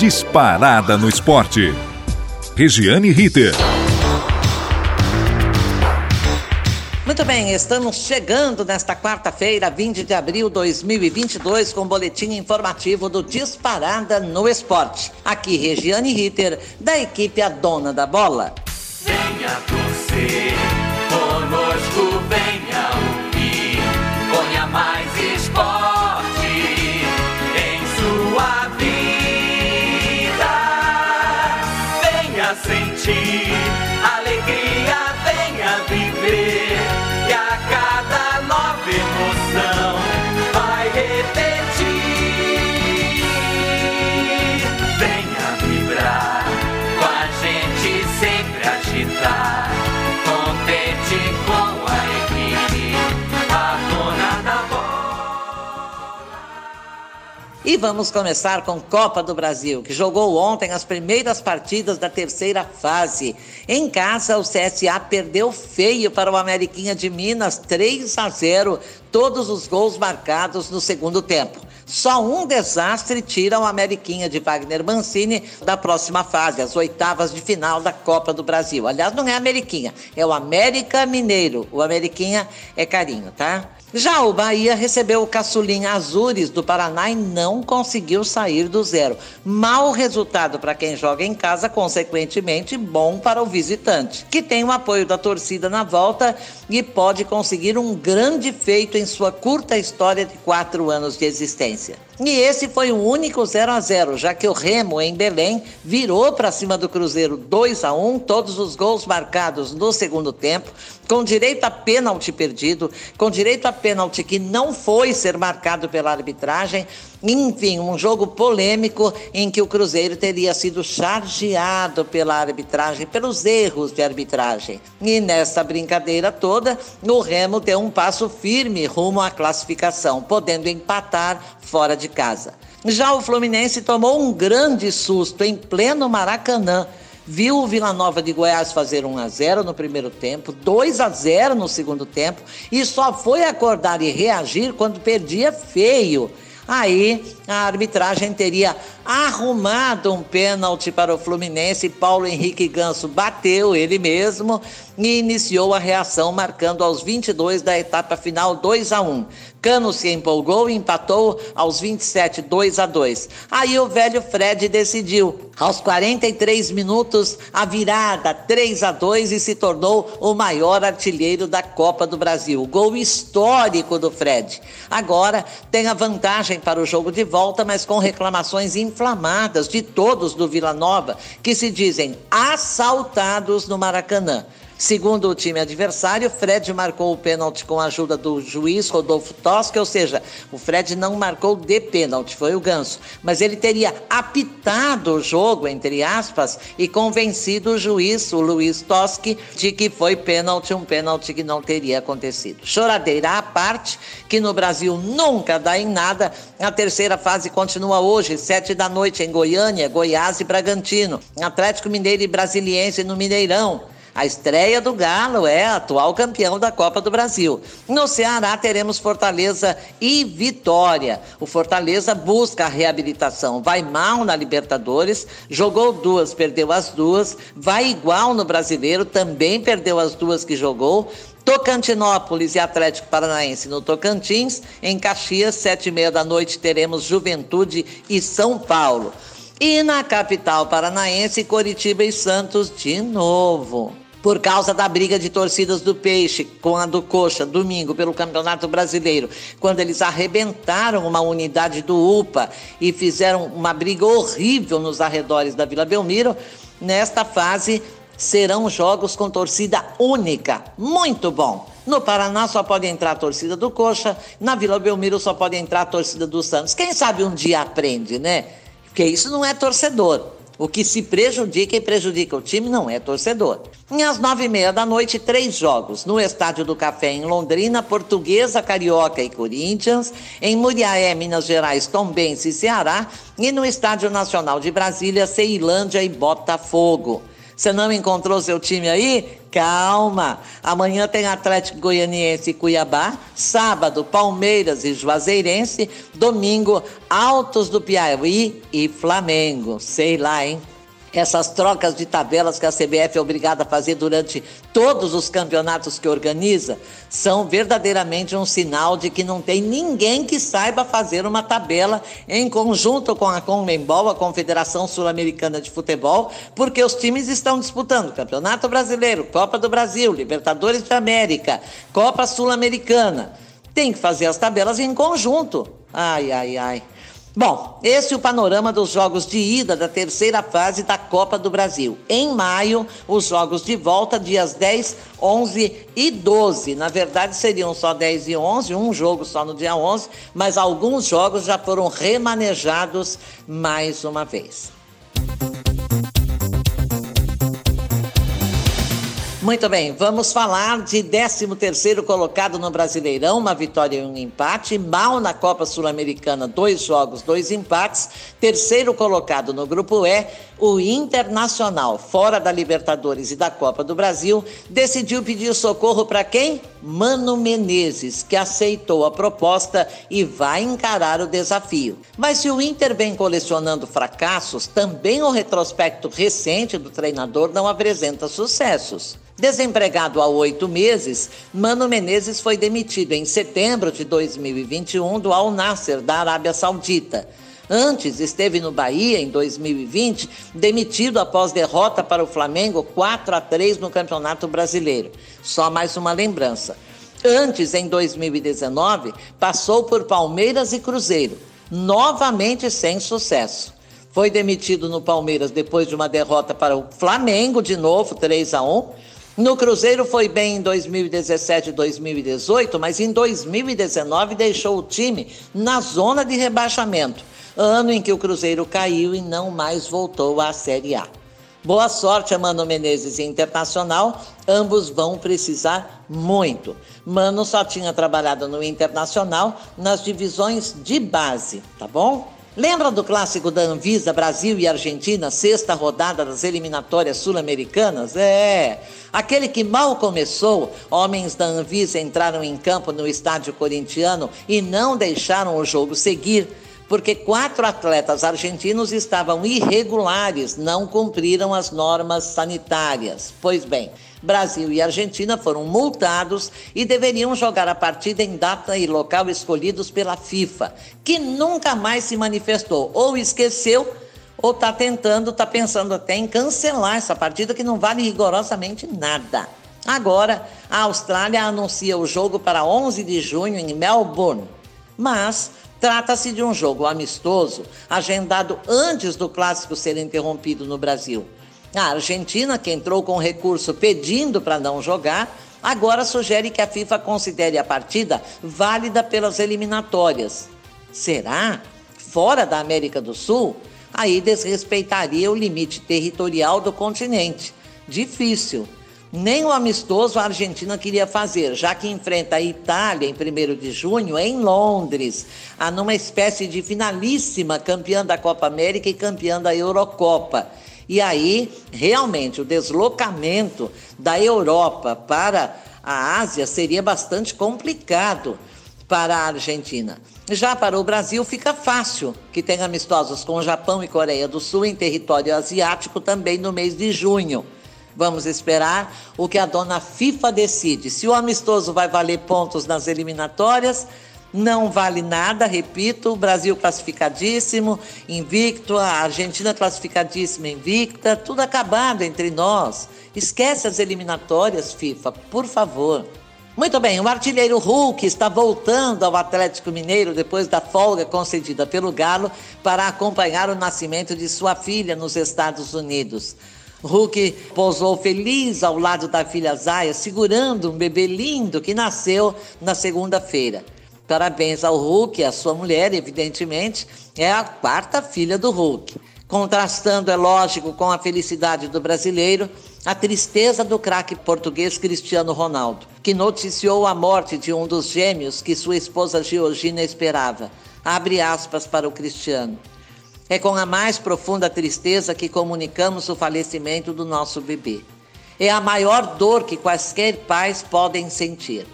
disparada no esporte. Regiane Ritter. Muito bem, estamos chegando nesta quarta-feira, 20 de abril de 2022, com o um boletim informativo do Disparada no Esporte. Aqui, Regiane Ritter, da equipe A Dona da Bola. Venha torcer, sentir vamos começar com Copa do Brasil, que jogou ontem as primeiras partidas da terceira fase. Em casa, o CSA perdeu feio para o Ameriquinha de Minas, 3 a 0, todos os gols marcados no segundo tempo. Só um desastre tira o Ameriquinha de Wagner Mancini da próxima fase, as oitavas de final da Copa do Brasil. Aliás, não é Ameriquinha, é o América Mineiro. O Ameriquinha é carinho, tá? Já o Bahia recebeu o caçulinha Azures do Paraná e não conseguiu sair do zero. Mau resultado para quem joga em casa, consequentemente bom para o visitante, que tem o apoio da torcida na volta e pode conseguir um grande feito em sua curta história de quatro anos de existência. E esse foi o único 0 a 0 já que o Remo, em Belém, virou para cima do Cruzeiro 2 a 1 todos os gols marcados no segundo tempo, com direito a pênalti perdido, com direito a pênalti que não foi ser marcado pela arbitragem. Enfim, um jogo polêmico em que o Cruzeiro teria sido chargeado pela arbitragem, pelos erros de arbitragem. E nessa brincadeira toda, o Remo deu um passo firme rumo à classificação, podendo empatar fora de casa. Já o Fluminense tomou um grande susto em pleno Maracanã. Viu o Vila Nova de Goiás fazer 1 a 0 no primeiro tempo, 2 a 0 no segundo tempo e só foi acordar e reagir quando perdia feio. Aí a arbitragem teria arrumado um pênalti para o Fluminense. Paulo Henrique Ganso bateu ele mesmo e iniciou a reação, marcando aos 22 da etapa final 2 a 1. Cano se empolgou e empatou aos 27, 2 a 2. Aí o velho Fred decidiu. Aos 43 minutos, a virada 3 a 2 e se tornou o maior artilheiro da Copa do Brasil. Gol histórico do Fred. Agora tem a vantagem para o jogo de volta, mas com reclamações inflamadas de todos do Vila Nova, que se dizem assaltados no Maracanã. Segundo o time adversário, Fred marcou o pênalti com a ajuda do juiz Rodolfo Tosca, ou seja, o Fred não marcou de pênalti, foi o Ganso. Mas ele teria apitado o jogo, entre aspas, e convencido o juiz, o Luiz Toschi, de que foi pênalti, um pênalti que não teria acontecido. Choradeira à parte, que no Brasil nunca dá em nada, a terceira fase continua hoje, sete da noite, em Goiânia, Goiás e Bragantino. Atlético Mineiro e Brasiliense no Mineirão. A estreia do Galo é atual campeão da Copa do Brasil. No Ceará teremos Fortaleza e Vitória. O Fortaleza busca a reabilitação. Vai mal na Libertadores, jogou duas, perdeu as duas. Vai igual no Brasileiro, também perdeu as duas que jogou. Tocantinópolis e Atlético Paranaense no Tocantins. Em Caxias, sete e meia da noite, teremos Juventude e São Paulo. E na capital paranaense, Coritiba e Santos de novo. Por causa da briga de torcidas do Peixe com a do Coxa, domingo, pelo Campeonato Brasileiro, quando eles arrebentaram uma unidade do UPA e fizeram uma briga horrível nos arredores da Vila Belmiro, nesta fase serão jogos com torcida única. Muito bom. No Paraná só pode entrar a torcida do Coxa, na Vila Belmiro só pode entrar a torcida do Santos. Quem sabe um dia aprende, né? Porque isso não é torcedor. O que se prejudica e prejudica o time não é torcedor. E às nove e meia da noite, três jogos. No Estádio do Café, em Londrina, Portuguesa, Carioca e Corinthians. Em Muriaé, Minas Gerais, Tombense e Ceará. E no Estádio Nacional de Brasília, Ceilândia e Botafogo. Você não encontrou seu time aí? Calma. Amanhã tem Atlético Goianiense e Cuiabá. Sábado, Palmeiras e Juazeirense. Domingo, Altos do Piauí e Flamengo. Sei lá, hein? Essas trocas de tabelas que a CBF é obrigada a fazer durante todos os campeonatos que organiza, são verdadeiramente um sinal de que não tem ninguém que saiba fazer uma tabela em conjunto com a Conmebol, a Confederação Sul-Americana de Futebol, porque os times estão disputando Campeonato Brasileiro, Copa do Brasil, Libertadores de América, Copa Sul-Americana. Tem que fazer as tabelas em conjunto. Ai, ai, ai. Bom, esse é o panorama dos jogos de ida da terceira fase da Copa do Brasil. Em maio, os jogos de volta, dias 10, 11 e 12. Na verdade, seriam só 10 e 11, um jogo só no dia 11, mas alguns jogos já foram remanejados mais uma vez. Muito bem, vamos falar de 13º colocado no Brasileirão, uma vitória e um empate, mal na Copa Sul-Americana, dois jogos, dois empates. Terceiro colocado no grupo E, o Internacional, fora da Libertadores e da Copa do Brasil, decidiu pedir socorro para quem? Mano Menezes, que aceitou a proposta e vai encarar o desafio. Mas se o Inter vem colecionando fracassos, também o retrospecto recente do treinador não apresenta sucessos. Desempregado há oito meses, Mano Menezes foi demitido em setembro de 2021 do Al Nasser, da Arábia Saudita. Antes, esteve no Bahia em 2020, demitido após derrota para o Flamengo 4 a 3 no Campeonato Brasileiro. Só mais uma lembrança. Antes, em 2019, passou por Palmeiras e Cruzeiro, novamente sem sucesso. Foi demitido no Palmeiras depois de uma derrota para o Flamengo, de novo, 3 a 1 no Cruzeiro foi bem em 2017 e 2018, mas em 2019 deixou o time na zona de rebaixamento, ano em que o Cruzeiro caiu e não mais voltou à Série A. Boa sorte a Mano Menezes e Internacional, ambos vão precisar muito. Mano só tinha trabalhado no Internacional nas divisões de base, tá bom? Lembra do clássico da Anvisa Brasil e Argentina, sexta rodada das eliminatórias sul-americanas? É, aquele que mal começou, homens da Anvisa entraram em campo no estádio corintiano e não deixaram o jogo seguir, porque quatro atletas argentinos estavam irregulares, não cumpriram as normas sanitárias. Pois bem, Brasil e Argentina foram multados e deveriam jogar a partida em data e local escolhidos pela FIFA, que nunca mais se manifestou ou esqueceu ou está tentando, está pensando até em cancelar essa partida que não vale rigorosamente nada. Agora, a Austrália anuncia o jogo para 11 de junho em Melbourne, mas trata-se de um jogo amistoso agendado antes do clássico ser interrompido no Brasil. A Argentina, que entrou com recurso pedindo para não jogar, agora sugere que a FIFA considere a partida válida pelas eliminatórias. Será? Fora da América do Sul? Aí desrespeitaria o limite territorial do continente. Difícil. Nem o amistoso a Argentina queria fazer, já que enfrenta a Itália em 1 de junho em Londres, numa espécie de finalíssima campeã da Copa América e campeã da Eurocopa. E aí, realmente, o deslocamento da Europa para a Ásia seria bastante complicado para a Argentina. Já para o Brasil fica fácil, que tem amistosos com o Japão e Coreia do Sul em território asiático também no mês de junho. Vamos esperar o que a dona FIFA decide. Se o amistoso vai valer pontos nas eliminatórias, não vale nada, repito, o Brasil classificadíssimo, invicto, a Argentina classificadíssima, invicta, tudo acabado entre nós. Esquece as eliminatórias, FIFA, por favor. Muito bem, o artilheiro Hulk está voltando ao Atlético Mineiro depois da folga concedida pelo Galo para acompanhar o nascimento de sua filha nos Estados Unidos. Hulk pousou feliz ao lado da filha Zaya, segurando um bebê lindo que nasceu na segunda-feira. Parabéns ao Hulk, a sua mulher, evidentemente, é a quarta filha do Hulk. Contrastando, é lógico, com a felicidade do brasileiro, a tristeza do craque português Cristiano Ronaldo, que noticiou a morte de um dos gêmeos que sua esposa Georgina esperava. Abre aspas para o Cristiano. É com a mais profunda tristeza que comunicamos o falecimento do nosso bebê. É a maior dor que quaisquer pais podem sentir.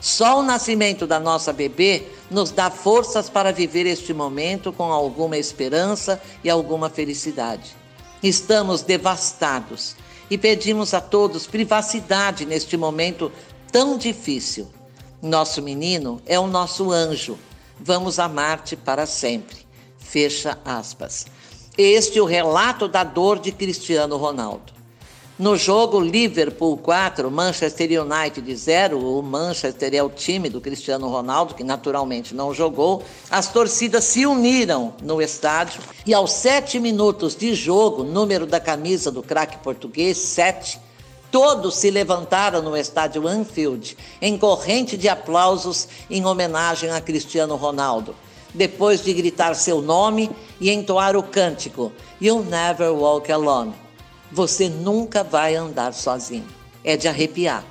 Só o nascimento da nossa bebê nos dá forças para viver este momento com alguma esperança e alguma felicidade. Estamos devastados e pedimos a todos privacidade neste momento tão difícil. Nosso menino é o nosso anjo. Vamos amar-te para sempre. Fecha aspas. Este é o relato da dor de Cristiano Ronaldo. No jogo Liverpool 4, Manchester United 0, o Manchester é o time do Cristiano Ronaldo, que naturalmente não jogou. As torcidas se uniram no estádio e aos sete minutos de jogo, número da camisa do craque português, 7, todos se levantaram no estádio Anfield em corrente de aplausos em homenagem a Cristiano Ronaldo depois de gritar seu nome e entoar o cântico You'll Never Walk Alone. Você nunca vai andar sozinho. É de arrepiar.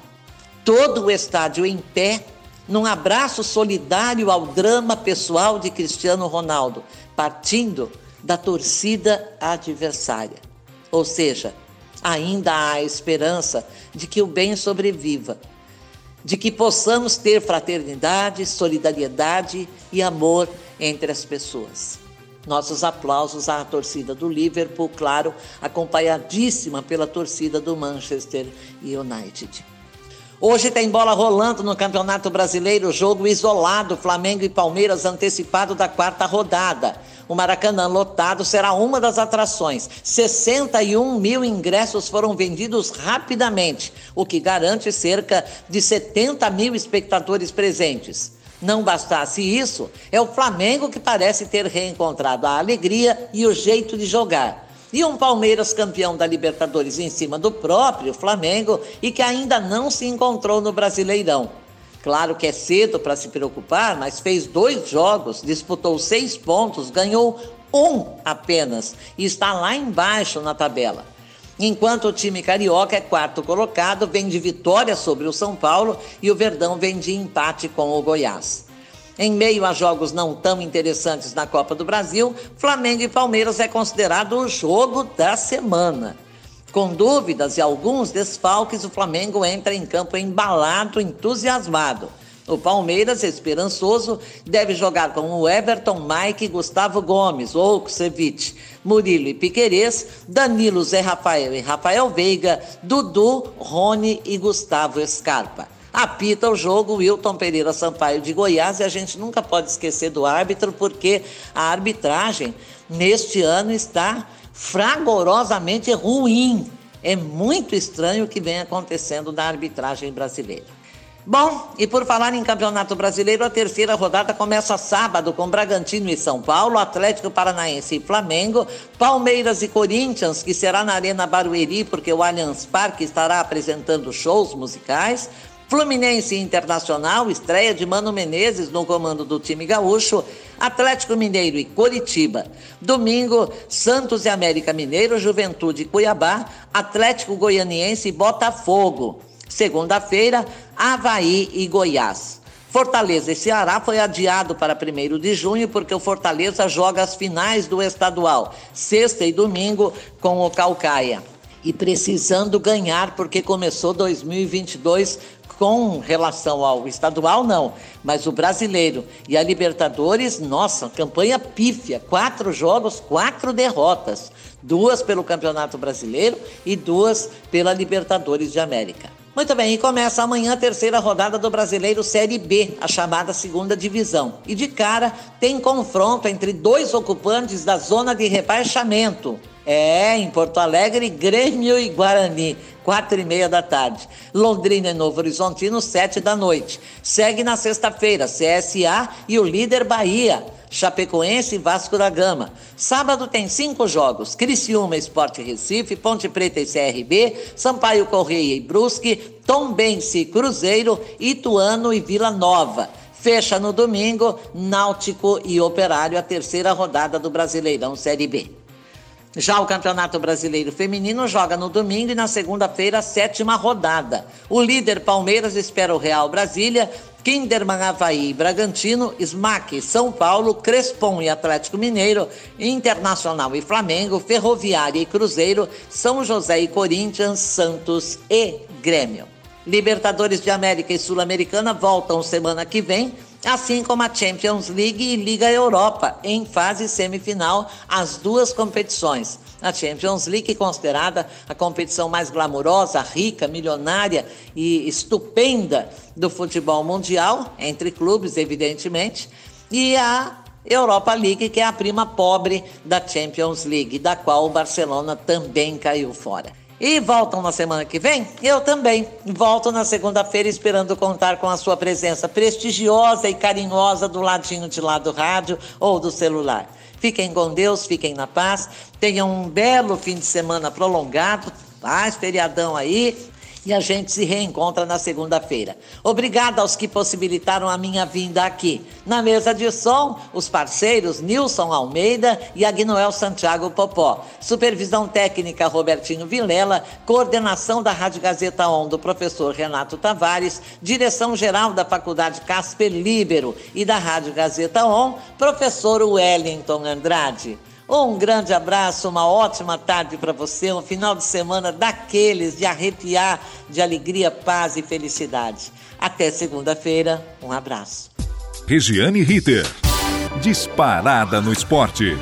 Todo o estádio em pé, num abraço solidário ao drama pessoal de Cristiano Ronaldo, partindo da torcida adversária. Ou seja, ainda há esperança de que o bem sobreviva de que possamos ter fraternidade, solidariedade e amor entre as pessoas. Nossos aplausos à torcida do Liverpool, claro, acompanhadíssima pela torcida do Manchester United. Hoje tem bola rolando no Campeonato Brasileiro, jogo isolado, Flamengo e Palmeiras antecipado da quarta rodada. O Maracanã lotado será uma das atrações. 61 mil ingressos foram vendidos rapidamente, o que garante cerca de 70 mil espectadores presentes. Não bastasse isso, é o Flamengo que parece ter reencontrado a alegria e o jeito de jogar. E um Palmeiras campeão da Libertadores em cima do próprio Flamengo e que ainda não se encontrou no Brasileirão. Claro que é cedo para se preocupar, mas fez dois jogos, disputou seis pontos, ganhou um apenas e está lá embaixo na tabela. Enquanto o time carioca é quarto colocado, vem de vitória sobre o São Paulo e o Verdão vem de empate com o Goiás. Em meio a jogos não tão interessantes na Copa do Brasil, Flamengo e Palmeiras é considerado o jogo da semana. Com dúvidas e alguns desfalques, o Flamengo entra em campo embalado, entusiasmado. O Palmeiras, esperançoso, deve jogar com o Everton, Mike, Gustavo Gomes, Ouksevic, Murilo e Piquerez, Danilo, Zé Rafael e Rafael Veiga, Dudu, Rony e Gustavo Scarpa. Apita o jogo Wilton Pereira Sampaio de Goiás e a gente nunca pode esquecer do árbitro, porque a arbitragem neste ano está fragorosamente ruim. É muito estranho o que vem acontecendo na arbitragem brasileira. Bom, e por falar em Campeonato Brasileiro, a terceira rodada começa sábado com Bragantino e São Paulo, Atlético Paranaense e Flamengo, Palmeiras e Corinthians, que será na Arena Barueri, porque o Allianz Parque estará apresentando shows musicais, Fluminense Internacional, estreia de Mano Menezes no comando do time gaúcho, Atlético Mineiro e Coritiba. Domingo, Santos e América Mineiro, Juventude e Cuiabá, Atlético Goianiense e Botafogo. Segunda-feira, Havaí e Goiás. Fortaleza e Ceará foi adiado para 1 de junho porque o Fortaleza joga as finais do estadual, sexta e domingo, com o Calcaia. E precisando ganhar porque começou 2022 com relação ao estadual, não, mas o brasileiro e a Libertadores, nossa, campanha pífia: quatro jogos, quatro derrotas, duas pelo Campeonato Brasileiro e duas pela Libertadores de América. Muito bem, e começa amanhã a terceira rodada do Brasileiro Série B, a chamada segunda divisão. E de cara tem confronto entre dois ocupantes da zona de rebaixamento. É, em Porto Alegre, Grêmio e Guarani, quatro e meia da tarde. Londrina e Novo Horizontino, sete da noite. Segue na sexta-feira, CSA e o líder Bahia. Chapecoense e Vasco da Gama. Sábado tem cinco jogos: Criciúma, Esporte Recife, Ponte Preta e CRB, Sampaio Correia e Brusque, Tombense e Cruzeiro, Ituano e Vila Nova. Fecha no domingo, Náutico e Operário, a terceira rodada do Brasileirão Série B. Já o Campeonato Brasileiro Feminino joga no domingo e na segunda-feira a sétima rodada. O líder Palmeiras espera o Real Brasília Kinderman, Havaí e Bragantino, Smack, São Paulo, Crespon e Atlético Mineiro, Internacional e Flamengo, Ferroviária e Cruzeiro, São José e Corinthians, Santos e Grêmio. Libertadores de América e Sul-Americana voltam semana que vem, assim como a Champions League e Liga Europa, em fase semifinal, as duas competições. A Champions League, considerada a competição mais glamurosa, rica, milionária e estupenda do futebol mundial, entre clubes, evidentemente, e a Europa League, que é a prima pobre da Champions League, da qual o Barcelona também caiu fora. E voltam na semana que vem? Eu também. Volto na segunda-feira esperando contar com a sua presença prestigiosa e carinhosa do ladinho de lá do rádio ou do celular. Fiquem com Deus, fiquem na paz, tenham um belo fim de semana prolongado, paz, feriadão aí, e a gente se reencontra na segunda-feira. Obrigada aos que possibilitaram a minha vinda aqui. Na mesa de som, os parceiros Nilson Almeida e Agnoel Santiago Popó. Supervisão técnica Robertinho Vilela, coordenação da Rádio Gazeta On do professor Renato Tavares, direção geral da Faculdade Casper Libero e da Rádio Gazeta On, professor Wellington Andrade. Um grande abraço, uma ótima tarde para você, um final de semana daqueles de arrepiar de alegria, paz e felicidade. Até segunda-feira, um abraço. Regiane Ritter. Disparada no esporte.